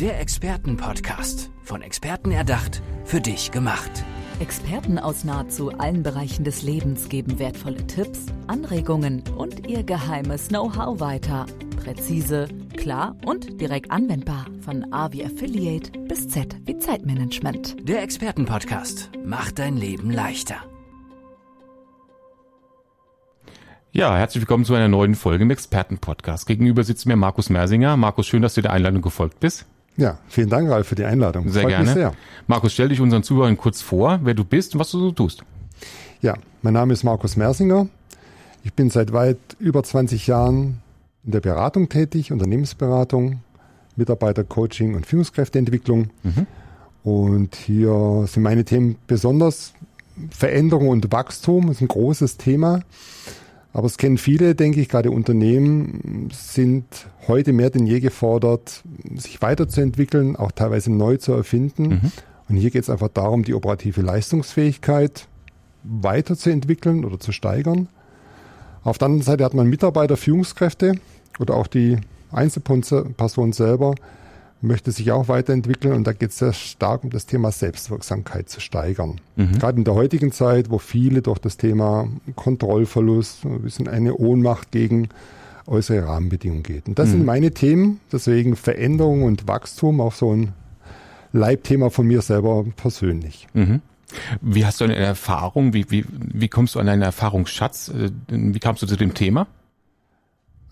Der Expertenpodcast. Von Experten erdacht, für dich gemacht. Experten aus nahezu allen Bereichen des Lebens geben wertvolle Tipps, Anregungen und ihr geheimes Know-how weiter. Präzise, klar und direkt anwendbar. Von A wie Affiliate bis Z wie Zeitmanagement. Der Expertenpodcast macht dein Leben leichter. Ja, herzlich willkommen zu einer neuen Folge im Expertenpodcast. Gegenüber sitzt mir Markus Mersinger. Markus, schön, dass du der Einladung gefolgt bist. Ja, vielen Dank, Ralf, für die Einladung. Sehr Freut gerne. sehr. Markus, stell dich unseren Zuhörern kurz vor, wer du bist und was du so tust. Ja, mein Name ist Markus Mersinger. Ich bin seit weit über 20 Jahren in der Beratung tätig, Unternehmensberatung, Mitarbeitercoaching und Führungskräfteentwicklung. Mhm. Und hier sind meine Themen besonders Veränderung und Wachstum, das ist ein großes Thema. Aber es kennen viele, denke ich, gerade Unternehmen sind heute mehr denn je gefordert, sich weiterzuentwickeln, auch teilweise neu zu erfinden. Mhm. Und hier geht es einfach darum, die operative Leistungsfähigkeit weiterzuentwickeln oder zu steigern. Auf der anderen Seite hat man Mitarbeiter, Führungskräfte oder auch die Einzelperson selber, möchte sich auch weiterentwickeln und da geht es sehr stark um das Thema Selbstwirksamkeit zu steigern. Mhm. Gerade in der heutigen Zeit, wo viele durch das Thema Kontrollverlust, ein bisschen eine Ohnmacht gegen äußere Rahmenbedingungen geht. Und das mhm. sind meine Themen, deswegen Veränderung und Wachstum, auch so ein Leibthema von mir selber persönlich. Mhm. Wie hast du eine Erfahrung? Wie, wie, wie kommst du an deinen Erfahrungsschatz? Äh, wie kamst du zu dem Thema?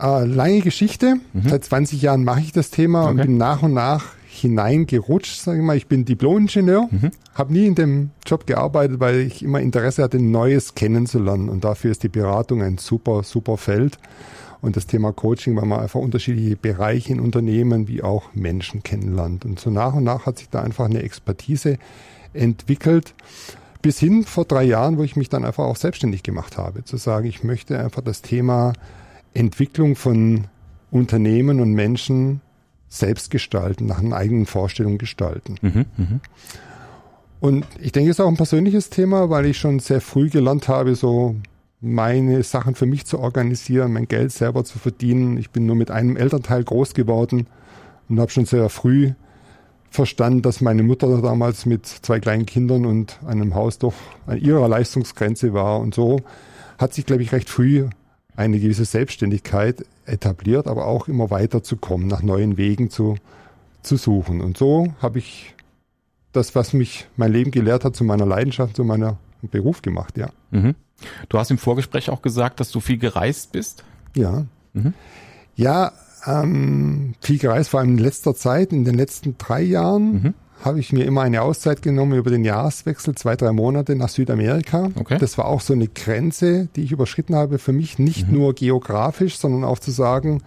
Äh, lange Geschichte. Mhm. Seit 20 Jahren mache ich das Thema okay. und bin nach und nach hineingerutscht, sage ich mal. Ich bin Diplom-Ingenieur, mhm. habe nie in dem Job gearbeitet, weil ich immer Interesse hatte, Neues kennenzulernen. Und dafür ist die Beratung ein super, super Feld. Und das Thema Coaching, weil man einfach unterschiedliche Bereiche in Unternehmen wie auch Menschen kennenlernt. Und so nach und nach hat sich da einfach eine Expertise entwickelt. Bis hin vor drei Jahren, wo ich mich dann einfach auch selbstständig gemacht habe, zu sagen, ich möchte einfach das Thema Entwicklung von Unternehmen und Menschen selbst gestalten, nach einer eigenen Vorstellung gestalten. Mhm, mh. Und ich denke, es ist auch ein persönliches Thema, weil ich schon sehr früh gelernt habe, so meine Sachen für mich zu organisieren, mein Geld selber zu verdienen. Ich bin nur mit einem Elternteil groß geworden und habe schon sehr früh verstanden, dass meine Mutter damals mit zwei kleinen Kindern und einem Haus doch an ihrer Leistungsgrenze war. Und so hat sich, glaube ich, recht früh eine gewisse Selbstständigkeit etabliert, aber auch immer weiter zu kommen, nach neuen Wegen zu, zu suchen. Und so habe ich das, was mich mein Leben gelehrt hat, zu meiner Leidenschaft, zu meiner Beruf gemacht, ja. Mhm. Du hast im Vorgespräch auch gesagt, dass du viel gereist bist. Ja. Mhm. Ja, ähm, viel gereist, vor allem in letzter Zeit, in den letzten drei Jahren. Mhm habe ich mir immer eine Auszeit genommen über den Jahreswechsel, zwei, drei Monate nach Südamerika. Okay. Das war auch so eine Grenze, die ich überschritten habe, für mich nicht mhm. nur geografisch, sondern auch zu sagen,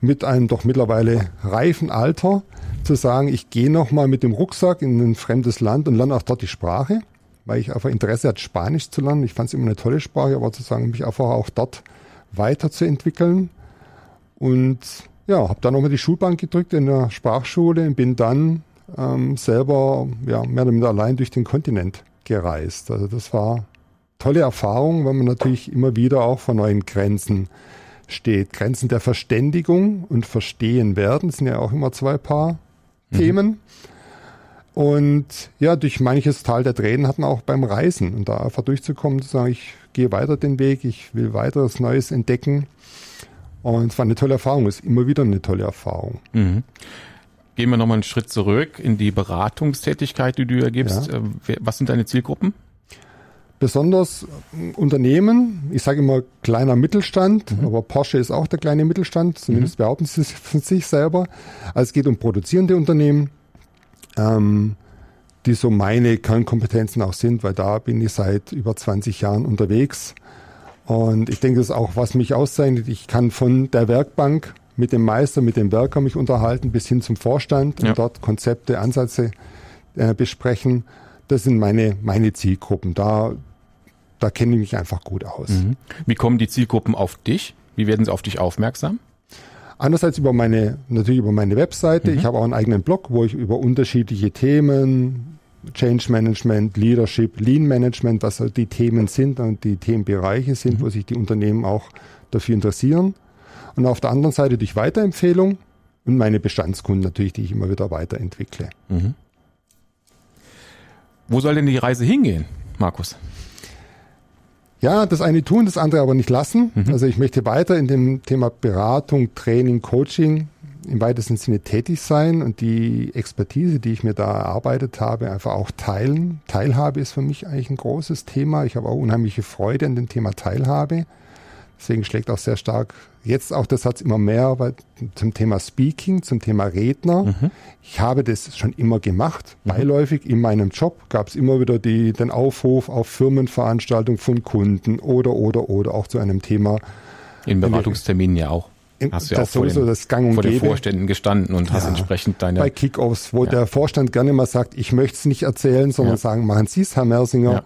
mit einem doch mittlerweile reifen Alter, zu sagen, ich gehe nochmal mit dem Rucksack in ein fremdes Land und lerne auch dort die Sprache, weil ich einfach Interesse hatte, Spanisch zu lernen. Ich fand es immer eine tolle Sprache, aber zu sagen, mich einfach auch dort weiterzuentwickeln. Und ja, habe dann nochmal die Schulbank gedrückt in der Sprachschule und bin dann ähm, selber ja, mehr oder minder allein durch den Kontinent gereist. Also das war tolle Erfahrung, weil man natürlich immer wieder auch vor neuen Grenzen steht. Grenzen der Verständigung und Verstehen werden sind ja auch immer zwei Paar mhm. Themen. Und ja, durch manches Tal der Tränen hat man auch beim Reisen und da einfach durchzukommen, zu sagen, ich gehe weiter den Weg, ich will weiteres Neues entdecken. Und es war eine tolle Erfahrung, ist immer wieder eine tolle Erfahrung. Mhm. Gehen wir nochmal einen Schritt zurück in die Beratungstätigkeit, die du ergibst. Ja. Äh, was sind deine Zielgruppen? Besonders äh, Unternehmen, ich sage immer kleiner Mittelstand, mhm. aber Porsche ist auch der kleine Mittelstand, zumindest mhm. behaupten sie es von sich selber. Also es geht um produzierende Unternehmen, ähm, die so meine Kernkompetenzen auch sind, weil da bin ich seit über 20 Jahren unterwegs. Und ich denke, das ist auch, was mich auszeichnet. Ich kann von der Werkbank mit dem Meister, mit dem Werker mich unterhalten, bis hin zum Vorstand ja. und dort Konzepte, Ansätze äh, besprechen. Das sind meine, meine Zielgruppen. Da, da kenne ich mich einfach gut aus. Mhm. Wie kommen die Zielgruppen auf dich? Wie werden sie auf dich aufmerksam? Einerseits über meine, natürlich über meine Webseite. Mhm. Ich habe auch einen eigenen Blog, wo ich über unterschiedliche Themen, Change Management, Leadership, Lean Management, was die Themen sind und die Themenbereiche sind, mhm. wo sich die Unternehmen auch dafür interessieren und auf der anderen Seite durch Weiterempfehlung und meine Bestandskunden natürlich, die ich immer wieder weiterentwickle. Mhm. Wo soll denn die Reise hingehen, Markus? Ja, das eine tun, das andere aber nicht lassen. Mhm. Also ich möchte weiter in dem Thema Beratung, Training, Coaching im weitesten Sinne tätig sein und die Expertise, die ich mir da erarbeitet habe, einfach auch teilen. Teilhabe ist für mich eigentlich ein großes Thema. Ich habe auch unheimliche Freude an dem Thema Teilhabe. Deswegen schlägt auch sehr stark jetzt auch der Satz immer mehr zum Thema Speaking, zum Thema Redner. Mhm. Ich habe das schon immer gemacht, mhm. beiläufig in meinem Job gab es immer wieder die, den Aufruf auf Firmenveranstaltungen von Kunden oder oder oder auch zu einem Thema. In Beratungsterminen ja auch. Hast du ja auch vor, den, das Gang und vor den Vorständen gestanden und ja, hast entsprechend deine... Bei Kickoffs, wo ja. der Vorstand gerne mal sagt, ich möchte es nicht erzählen, sondern ja. sagen, machen Sie es, Herr Mersinger.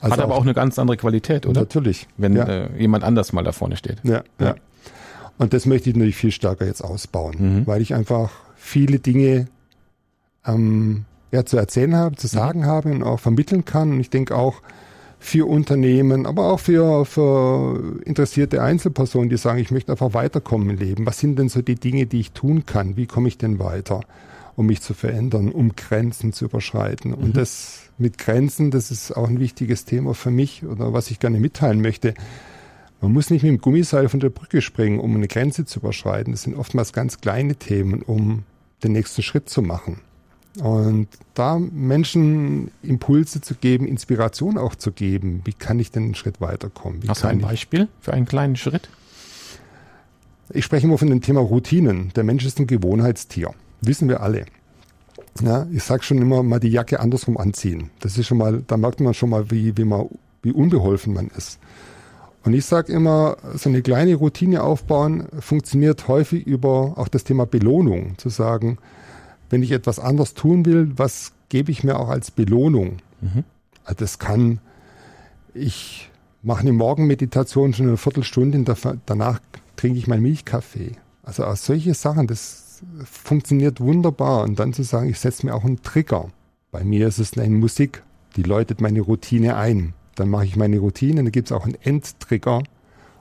Also Hat aber auch, auch eine ganz andere Qualität, oder? Natürlich. Wenn äh, jemand anders mal da vorne steht. Ja, ja. Und das möchte ich natürlich viel stärker jetzt ausbauen, mhm. weil ich einfach viele Dinge ähm, ja, zu erzählen habe, zu mhm. sagen mhm. habe und auch vermitteln kann. Und ich denke auch für Unternehmen, aber auch für, für interessierte Einzelpersonen, die sagen, ich möchte einfach weiterkommen im Leben. Was sind denn so die Dinge, die ich tun kann? Wie komme ich denn weiter, um mich zu verändern, um Grenzen zu überschreiten? Mhm. Und das mit Grenzen, das ist auch ein wichtiges Thema für mich oder was ich gerne mitteilen möchte. Man muss nicht mit dem Gummiseil von der Brücke springen, um eine Grenze zu überschreiten. Das sind oftmals ganz kleine Themen, um den nächsten Schritt zu machen. Und da Menschen Impulse zu geben, Inspiration auch zu geben, wie kann ich denn einen Schritt weiterkommen? Wie Hast du ein Beispiel für einen kleinen Schritt? Ich spreche immer von dem Thema Routinen. Der Mensch ist ein Gewohnheitstier. Wissen wir alle. Ja, ich sage schon immer mal die Jacke andersrum anziehen. Das ist schon mal, da merkt man schon mal, wie, wie, man, wie unbeholfen man ist. Und ich sage immer, so eine kleine Routine aufbauen funktioniert häufig über auch das Thema Belohnung. Zu sagen, wenn ich etwas anders tun will, was gebe ich mir auch als Belohnung? Mhm. Also das kann, ich mache eine Morgenmeditation schon eine Viertelstunde, danach trinke ich meinen Milchkaffee. Also auch solche Sachen, das funktioniert wunderbar. Und dann zu sagen, ich setze mir auch einen Trigger. Bei mir ist es eine Musik, die läutet meine Routine ein. Dann mache ich meine Routine, dann gibt es auch einen Endtrigger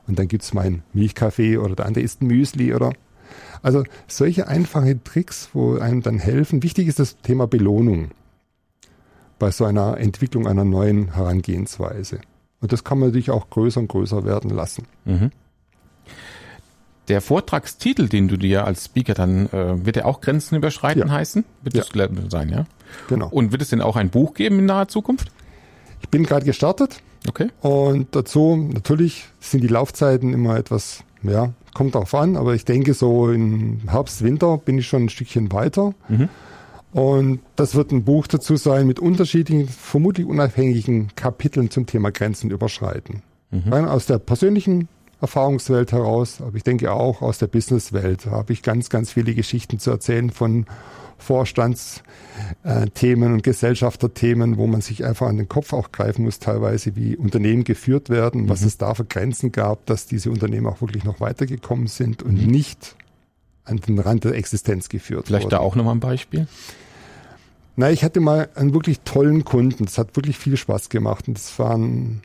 und dann gibt es meinen Milchkaffee oder der andere isst ein Müsli oder. Also solche einfache Tricks, wo einem dann helfen. Wichtig ist das Thema Belohnung bei so einer Entwicklung einer neuen Herangehensweise. Und das kann man natürlich auch größer und größer werden lassen. Mhm. Der Vortragstitel, den du dir als Speaker dann, äh, wird er auch Grenzen überschreiten ja. heißen? Wird ja. das sein, ja? Genau. Und wird es denn auch ein Buch geben in naher Zukunft? Ich bin gerade gestartet. Okay. Und dazu, natürlich sind die Laufzeiten immer etwas, ja, kommt darauf an, aber ich denke so im Herbst, Winter bin ich schon ein Stückchen weiter. Mhm. Und das wird ein Buch dazu sein mit unterschiedlichen, vermutlich unabhängigen Kapiteln zum Thema Grenzen überschreiten. Mhm. Aus der persönlichen Erfahrungswelt heraus, aber ich denke auch aus der Businesswelt habe ich ganz, ganz viele Geschichten zu erzählen von Vorstandsthemen und Gesellschafterthemen, wo man sich einfach an den Kopf auch greifen muss, teilweise wie Unternehmen geführt werden, mhm. was es da für Grenzen gab, dass diese Unternehmen auch wirklich noch weitergekommen sind und mhm. nicht an den Rand der Existenz geführt Vielleicht wurden. da auch nochmal ein Beispiel? Na, ich hatte mal einen wirklich tollen Kunden. Das hat wirklich viel Spaß gemacht. Und das waren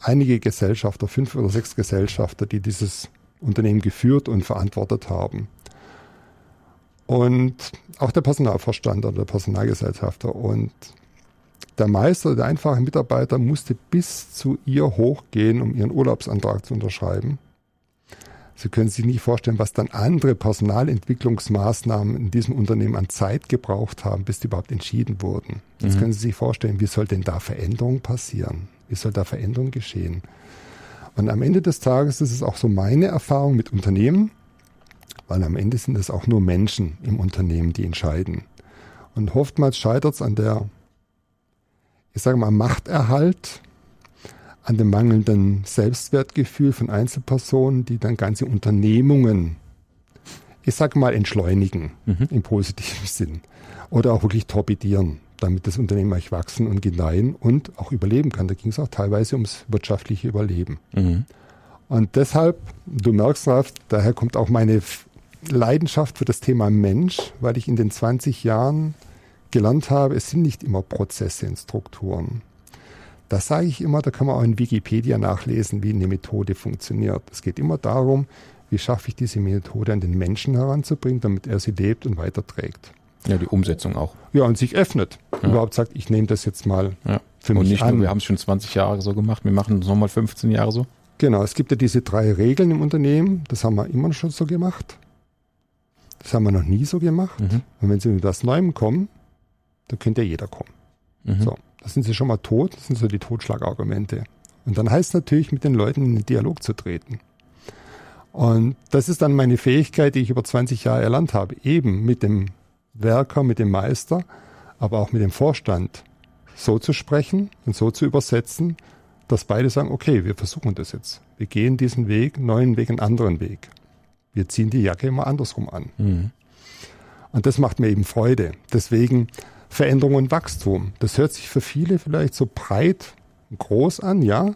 einige Gesellschafter, fünf oder sechs Gesellschafter, die dieses Unternehmen geführt und verantwortet haben und auch der Personalvorstand oder der Personalgesellschafter. Und der Meister, der einfache Mitarbeiter musste bis zu ihr hochgehen, um ihren Urlaubsantrag zu unterschreiben. Sie können sich nicht vorstellen, was dann andere Personalentwicklungsmaßnahmen in diesem Unternehmen an Zeit gebraucht haben, bis die überhaupt entschieden wurden. Jetzt mhm. können Sie sich vorstellen, wie soll denn da Veränderung passieren? Wie soll da Veränderung geschehen? Und am Ende des Tages ist es auch so meine Erfahrung mit Unternehmen, weil am Ende sind es auch nur Menschen im Unternehmen, die entscheiden. Und oftmals scheitert es an der, ich sage mal, Machterhalt, an dem mangelnden Selbstwertgefühl von Einzelpersonen, die dann ganze Unternehmungen, ich sage mal, entschleunigen mhm. im positiven Sinn oder auch wirklich torpedieren, damit das Unternehmen euch wachsen und gedeihen und auch überleben kann. Da ging es auch teilweise ums wirtschaftliche Überleben. Mhm. Und deshalb, du merkst, Ralf, daher kommt auch meine Leidenschaft für das Thema Mensch, weil ich in den 20 Jahren gelernt habe, es sind nicht immer Prozesse und Strukturen. Das sage ich immer, da kann man auch in Wikipedia nachlesen, wie eine Methode funktioniert. Es geht immer darum, wie schaffe ich diese Methode an den Menschen heranzubringen, damit er sie lebt und weiterträgt. Ja, die Umsetzung auch. Ja, und sich öffnet. Ja. Überhaupt sagt, ich nehme das jetzt mal ja. für und mich nicht an. Nur, wir haben es schon 20 Jahre so gemacht, wir machen es nochmal 15 Jahre so. Genau, es gibt ja diese drei Regeln im Unternehmen, das haben wir immer schon so gemacht. Das haben wir noch nie so gemacht. Mhm. Und wenn Sie mit was Neuem kommen, dann könnte ja jeder kommen. Mhm. So, da sind Sie schon mal tot, das sind so die Totschlagargumente. Und dann heißt es natürlich, mit den Leuten in den Dialog zu treten. Und das ist dann meine Fähigkeit, die ich über 20 Jahre erlernt habe, eben mit dem Werker, mit dem Meister, aber auch mit dem Vorstand so zu sprechen und so zu übersetzen, dass beide sagen, okay, wir versuchen das jetzt. Wir gehen diesen Weg, neuen Weg, einen anderen Weg. Wir ziehen die Jacke immer andersrum an. Mhm. Und das macht mir eben Freude. Deswegen Veränderung und Wachstum. Das hört sich für viele vielleicht so breit und groß an, ja,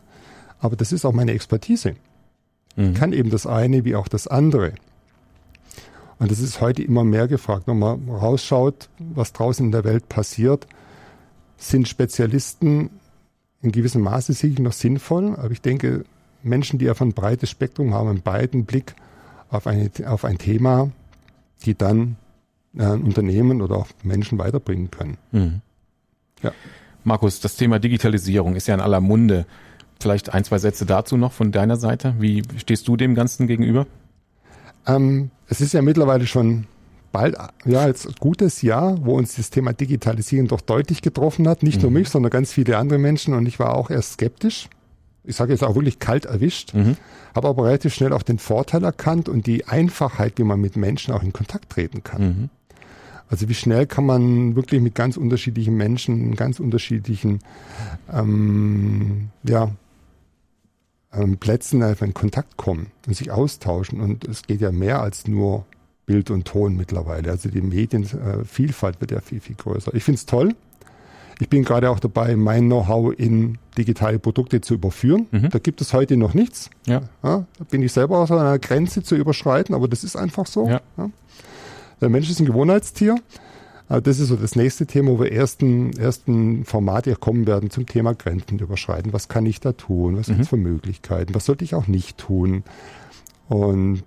aber das ist auch meine Expertise. Mhm. Ich kann eben das eine wie auch das andere. Und das ist heute immer mehr gefragt. Wenn man rausschaut, was draußen in der Welt passiert, sind Spezialisten in gewissem Maße sicher noch sinnvoll. Aber ich denke, Menschen, die einfach ein breites Spektrum haben, einen breiten Blick auf, eine, auf ein Thema, die dann äh, Unternehmen oder auch Menschen weiterbringen können. Mhm. Ja. Markus, das Thema Digitalisierung ist ja in aller Munde. Vielleicht ein, zwei Sätze dazu noch von deiner Seite. Wie stehst du dem Ganzen gegenüber? Ähm, es ist ja mittlerweile schon bald, ja, jetzt ein gutes Jahr, wo uns das Thema Digitalisierung doch deutlich getroffen hat. Nicht mhm. nur mich, sondern ganz viele andere Menschen. Und ich war auch erst skeptisch. Ich sage jetzt auch wirklich kalt erwischt, mhm. habe aber relativ schnell auch den Vorteil erkannt und die Einfachheit, wie man mit Menschen auch in Kontakt treten kann. Mhm. Also wie schnell kann man wirklich mit ganz unterschiedlichen Menschen, ganz unterschiedlichen ähm, ja, ähm, Plätzen einfach in Kontakt kommen und sich austauschen. Und es geht ja mehr als nur Bild und Ton mittlerweile. Also die Medienvielfalt wird ja viel, viel größer. Ich finde es toll. Ich bin gerade auch dabei, mein Know-how in digitale Produkte zu überführen. Mhm. Da gibt es heute noch nichts. Ja. ja. da bin ich selber aus einer Grenze zu überschreiten, aber das ist einfach so. Ja. Der Mensch ist ein Gewohnheitstier. Das ist so das nächste Thema, wo wir ersten, ersten Formate kommen werden zum Thema Grenzen überschreiten. Was kann ich da tun? Was mhm. gibt es für Möglichkeiten? Was sollte ich auch nicht tun? Und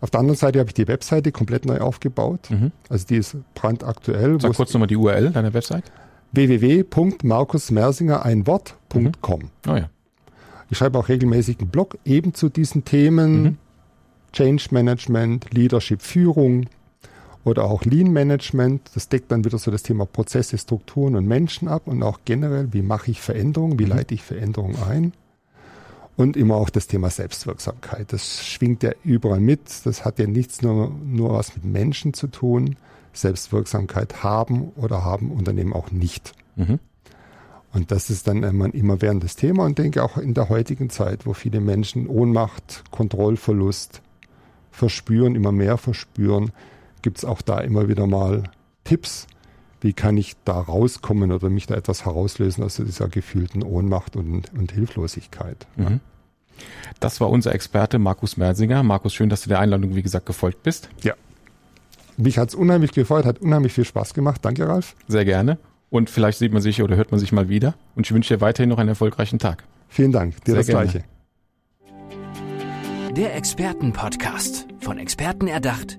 auf der anderen Seite habe ich die Webseite komplett neu aufgebaut. Mhm. Also die ist brandaktuell. Sag kurz nochmal die URL deiner Website. www.markusmersinger ein Wort.com. Mhm. Oh ja. Ich schreibe auch regelmäßig einen Blog eben zu diesen Themen. Mhm. Change Management, Leadership, Führung, oder auch Lean Management. Das deckt dann wieder so das Thema Prozesse, Strukturen und Menschen ab und auch generell, wie mache ich Veränderungen, wie mhm. leite ich Veränderungen ein. Und immer auch das Thema Selbstwirksamkeit. Das schwingt ja überall mit. Das hat ja nichts nur, nur was mit Menschen zu tun. Selbstwirksamkeit haben oder haben Unternehmen auch nicht. Mhm. Und das ist dann immer, immer während das Thema und denke auch in der heutigen Zeit, wo viele Menschen Ohnmacht, Kontrollverlust verspüren, immer mehr verspüren, gibt es auch da immer wieder mal Tipps, wie kann ich da rauskommen oder mich da etwas herauslösen aus dieser gefühlten Ohnmacht und, und Hilflosigkeit. Mhm. Das war unser Experte Markus Mersinger. Markus, schön, dass du der Einladung, wie gesagt, gefolgt bist. Ja. Mich hat es unheimlich gefreut, hat unheimlich viel Spaß gemacht. Danke, Ralf. Sehr gerne. Und vielleicht sieht man sich oder hört man sich mal wieder. Und ich wünsche dir weiterhin noch einen erfolgreichen Tag. Vielen Dank. Dir Sehr das gerne. Gleiche. Der Expertenpodcast. Von Experten erdacht